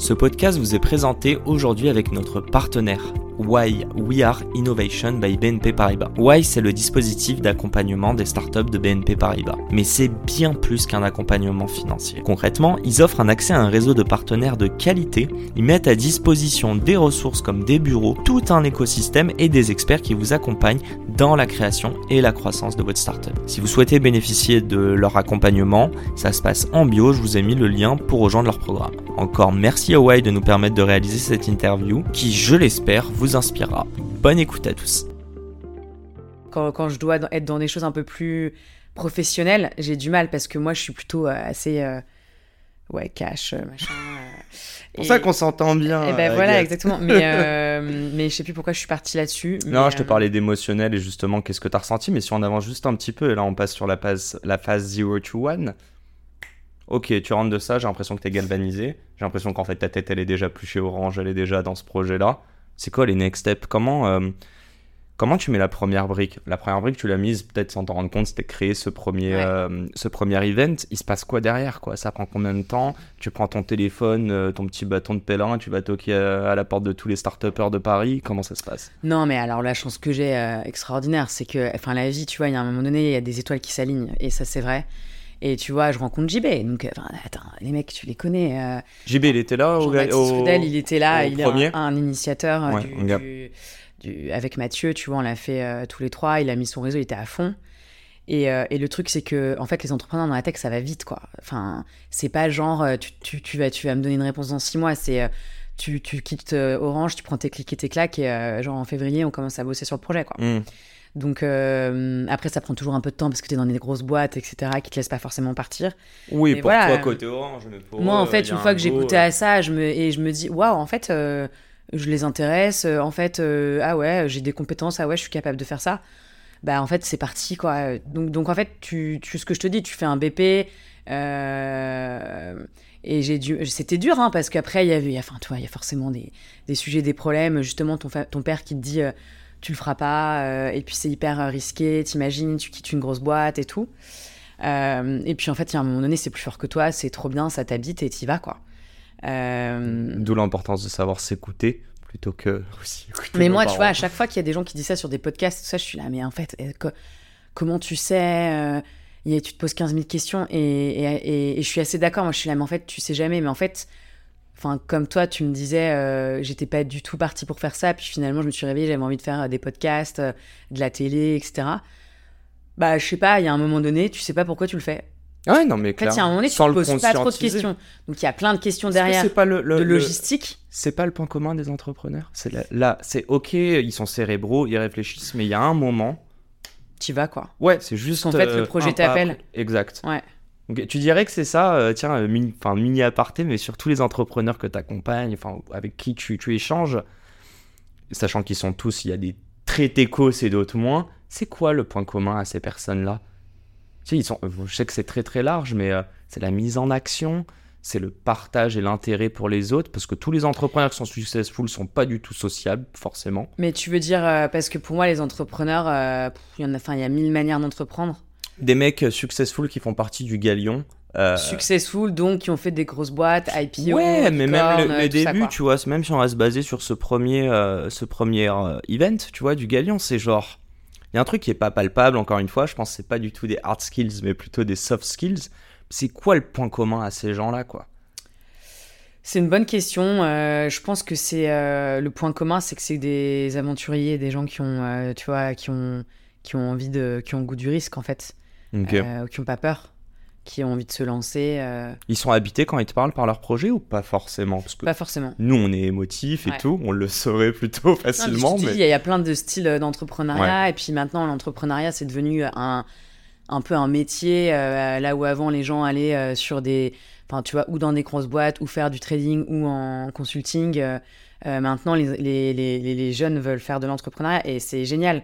Ce podcast vous est présenté aujourd'hui avec notre partenaire Why We Are Innovation by BNP Paribas. Why c'est le dispositif d'accompagnement des startups de BNP Paribas, mais c'est bien plus qu'un accompagnement financier. Concrètement, ils offrent un accès à un réseau de partenaires de qualité, ils mettent à disposition des ressources comme des bureaux, tout un écosystème et des experts qui vous accompagnent dans la création et la croissance de votre startup. Si vous souhaitez bénéficier de leur accompagnement, ça se passe en bio, je vous ai mis le lien pour rejoindre leur programme. Encore merci à Why de nous permettre de réaliser cette interview qui, je l'espère, vous inspirera. Bonne écoute à tous. Quand, quand, je dois être dans des choses un peu plus professionnelles, j'ai du mal parce que moi, je suis plutôt euh, assez. Euh, ouais, cash, euh, machin. C'est pour ça qu'on s'entend bien. Et ben voilà, exactement. Mais, euh, mais je sais plus pourquoi je suis partie là-dessus. Non, je te parlais d'émotionnel et justement, qu'est-ce que tu as ressenti? Mais si on avance juste un petit peu, et là on passe sur la phase, la phase 0 to 1. Ok, tu rentres de ça, j'ai l'impression que tu es galvanisé. J'ai l'impression qu'en fait ta tête elle est déjà plus chez Orange, elle est déjà dans ce projet-là. C'est quoi les next steps? Comment euh, comment tu mets la première brique? La première brique, tu l'as mise peut-être sans t'en rendre compte, c'était créer ce premier, Ouais. euh, ce premier event. Il se passe quoi derrière quoi? Ça prend combien de temps? Tu prends ton téléphone, euh, ton petit bâton de pèlerin, tu vas toquer à, à la porte de tous les start de Paris. Comment ça se passe? Non, mais alors la chance que j'ai extraordinaire, c'est que, enfin, la vie, tu vois, il y a un moment donné, il y a des étoiles qui s'alignent, et ça, c'est vrai. Et tu vois, je rencontre JB, donc, euh, enfin, attends, les mecs, tu les connais. euh, JB, il était là au, Rudel, il était là, il est premier un, un initiateur euh, Ouais, du, un gars. du- du- avec Mathieu, tu vois, on l'a fait euh, tous les trois, il a mis son réseau, il était à fond. Et, euh, et le truc, c'est que, en fait, les entrepreneurs dans la tech, ça va vite, quoi. Enfin, c'est pas genre, tu, tu, tu vas, tu vas me donner une réponse dans six mois, c'est, tu, tu quittes Orange, tu prends tes clics et tes claques, et genre en février, on commence à bosser sur le projet, quoi. Hmm. Donc, euh, après, ça prend toujours un peu de temps parce que tu es dans des grosses boîtes, etc., qui te laissent pas forcément partir. Oui, Mais pour voilà. toi côté Orange, mais pour Moi, en eux, fait, une un fois que goûté euh, à ça, je me, et je me dis, waouh, en fait, euh, je les intéresse. euh, En fait, euh, ah ouais, j'ai des compétences. Ah ouais, je suis capable de faire ça. Bah, en fait, c'est parti, quoi. Donc, donc, en fait, tu, tu, ce que je te dis, tu fais un BP. euh, et j'ai dû, c'était dur, hein, parce qu'après, il y avait, enfin, tu vois, il y a forcément des, des sujets, des problèmes. Justement, ton, ton père qui te dit, euh, tu le feras pas, euh, et puis c'est hyper euh, risqué. T'imagines, tu quittes une grosse boîte et tout. Euh, et puis en fait, a un moment donné, c'est plus fort que toi, c'est trop bien, ça t'habite et t'y vas, quoi. Euh, D'où l'importance de savoir s'écouter plutôt que aussi écouter mais moi, tu vois, à chaque fois qu'il y a des gens qui disent ça sur des podcasts, tout ça, je suis là, mais en fait, co- comment tu sais Tu te poses 15 000 questions et, et, et- et je suis assez d'accord. Moi, je suis là, mais en fait, tu sais jamais. Mais en fait, enfin, comme toi, tu me disais, euh, j'étais pas du tout partie pour faire ça. Puis finalement, je me suis réveillée, j'avais envie de faire euh, des podcasts, euh, de la télé, etc. Bah, je sais pas, il y a un moment donné, tu sais pas pourquoi tu le fais. Ouais, non, mais En fait, il y a un clairement, moment donné, tu sans te poses pas trop de questions. Donc, il y a plein de questions que derrière c'est pas le, le- de le- logistique. C'est pas le point commun des entrepreneurs? C'est là, là, c'est ok, ils sont cérébraux, ils réfléchissent, mais il y a un moment. Tu vas, quoi. Ouais, c'est juste. En fait, le projet t'appelle. Exact. Ouais. Ok, tu dirais que c'est ça, euh, tiens, euh, mini, mini aparté, mais sur tous les entrepreneurs que tu accompagnes, avec qui tu, échanges, sachant qu'ils sont tous, il y a des très techos et d'autres moins, c'est quoi le point commun à ces personnes-là? Tu sais, euh, je sais que c'est très très large, mais c'est la mise en action, c'est le partage et l'intérêt pour les autres, parce que tous les entrepreneurs qui sont successful sont pas du tout sociables, forcément. Mais tu veux dire, parce que pour moi, les entrepreneurs, il y en il y a mille manières d'entreprendre. Des mecs successful qui font partie du galion. euh, Successful, donc, qui ont fait des grosses boîtes, IPO, Ouais, mais même le, ça, quoi. tu vois, même si on va se baser sur ce premier, euh, ce premier euh, event, tu vois, du Galion, c'est genre, il y a un truc qui est pas palpable, encore une fois, je pense que c'est pas du tout des hard skills, mais plutôt des soft skills. C'est quoi le point commun à ces gens-là, quoi? C'est une bonne question. euh, je pense que c'est euh, le point commun, c'est que c'est des aventuriers, des gens qui ont, tu vois, qui ont, qui ont envie de, qui ont goût du risque en fait, Euh, qui ont pas peur, qui ont envie de se lancer. euh, Ils sont habités quand ils te parlent par leur projet ou pas forcément? Parce que pas forcément. nous, on est émotifs et Ouais. tout, on le saurait plutôt facilement, mais... il y, a- plein de styles d'entrepreneuriat et puis maintenant l'entrepreneuriat c'est devenu un, un peu un métier, euh, là où avant les gens allaient sur des, enfin tu vois, ou dans des grosses boîtes, ou faire du trading, ou en consulting. maintenant, les, les, les, les jeunes veulent faire de l'entrepreneuriat et c'est génial.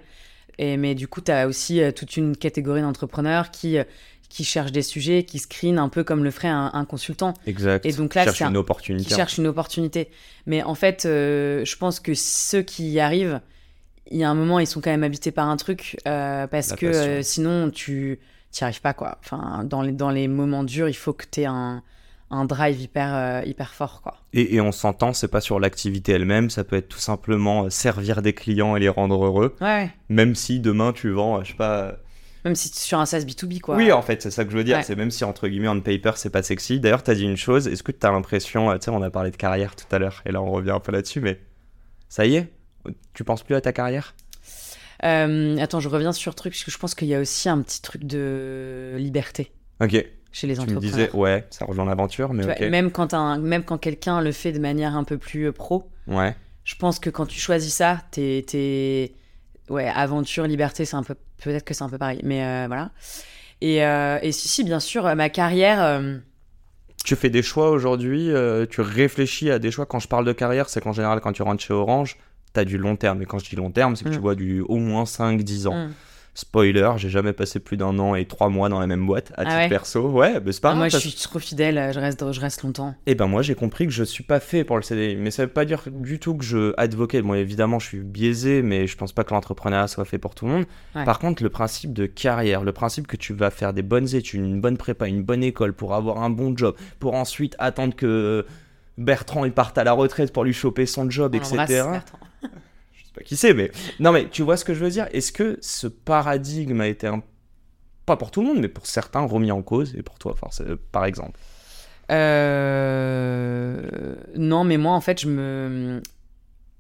Et, mais du coup, tu as aussi euh, toute une catégorie d'entrepreneurs qui, euh, qui cherchent des sujets, qui screenent un peu comme le ferait un, un consultant, Exact. Et donc là, Cherche c'est un- une qui opportunité. cherchent une opportunité. Mais en fait, euh, je pense que ceux qui y arrivent, il y a un moment, ils sont quand même habités par un truc, euh, parce La que euh, sinon, tu n'y arrives pas, quoi. Enfin, dans les, dans les moments durs, il faut que tu aies un, un drive hyper, euh, hyper fort, quoi. Et, et on s'entend, c'est pas sur l'activité elle-même, ça peut être tout simplement euh, servir des clients et les rendre heureux, Ouais, même si demain tu vends, euh, je sais pas. Même si tu es sur un SaaS B2B, quoi. Oui, en fait, c'est ça que je veux dire, Ouais. c'est même si entre guillemets on paper c'est pas sexy. D'ailleurs, t'as dit une chose, est-ce que t'as l'impression, tu sais, on a parlé de carrière tout à l'heure, et là on revient un peu là-dessus, mais ça y est, tu penses plus à ta carrière? Euh, attends, je reviens sur le truc, parce que je pense qu'il y a aussi un petit truc de liberté Ok, chez les tu me entrepreneurs. disais, ouais, ça rejoint l'aventure, mais Tu vois, même quand, un, même quand quelqu'un le fait de manière un peu plus euh, pro, Ouais, je pense que quand tu choisis ça, t'es, t'es- ouais, aventure, liberté, c'est un peu, peut-être que c'est un peu pareil, mais euh, voilà. Et, euh, et si, si, bien sûr, ma carrière, euh, tu fais des choix aujourd'hui, tu réfléchis à des choix. Quand je parle de carrière, c'est qu'en général, quand tu rentres chez Orange, t'as du long terme. Et quand je dis long terme, c'est que tu Mm. vois du au moins 5-10 ans. hmm. Spoiler, j'ai jamais passé plus d'un an et trois mois dans la même boîte à Ah titre ouais perso. Ouais, mais c'est pas Ah, moi, je suis trop fidèle, euh, je reste, je reste longtemps. Eh ben moi j'ai compris que je suis pas fait pour le CDI, mais ça veut pas dire du tout que je advocate. Bon évidemment je suis biaisé, mais je pense pas que l'entrepreneuriat soit fait pour tout le monde. Ouais. Par contre le principe de carrière, le principe que tu vas faire des bonnes études, une bonne prépa, une bonne école pour avoir un bon job, pour ensuite attendre que Bertrand il parte à la retraite pour lui choper son job, On etc. l'embrasse, Bertrand. Je sais pas qui c'est, mais non mais tu vois ce que je veux dire? Est-ce que ce paradigme a été un pas pour tout le monde, mais pour certains remis en cause et pour toi, forcément, par exemple? Euh, Non, mais moi, en fait, je me,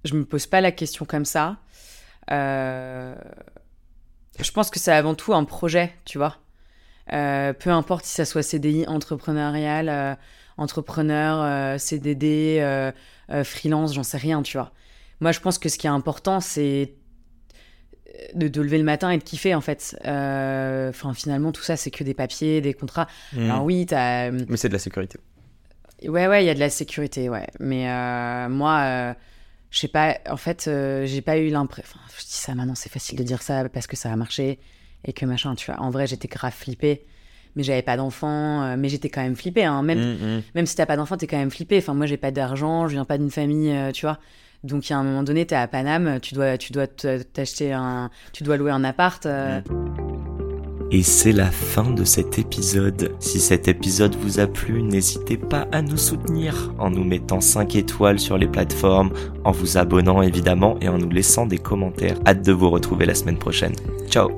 je me pose pas la question comme ça. Euh, Je pense que c'est avant tout un projet, tu vois. Euh, peu importe si ça soit CDI, entrepreneurial, euh, entrepreneur, euh, CDD, euh, euh, freelance, j'en sais rien, tu vois. Moi, je pense que ce qui est important, c'est de, de lever le matin et de kiffer, en fait. Euh, Enfin, finalement, tout ça, c'est que des papiers, des contrats. Alors oui, t'as... Mais c'est de la sécurité. Ouais, ouais, il y a de la sécurité, ouais. Mais euh, moi, euh, je sais pas, en fait, euh, j'ai pas eu l'impression. Enfin, je dis ça maintenant, c'est facile de dire ça parce que ça a marché et que machin, tu vois. En vrai, j'étais grave flippée, mais j'avais pas d'enfant, euh, mais j'étais quand même flippée, hein. Même, Mm, mm. même si t'as pas d'enfant, t'es quand même flippée. Enfin, moi, j'ai pas d'argent, je viens pas d'une famille, euh, tu vois. Donc, a un moment donné, t'es à Paname, tu dois, tu dois te- t'acheter un. Tu dois louer un appart. euh, Et c'est la fin de cet épisode. Si cet épisode vous a plu, n'hésitez pas à nous soutenir en nous mettant 5 étoiles sur les plateformes, en vous abonnant évidemment et en nous laissant des commentaires. Hâte de vous retrouver la semaine prochaine. Ciao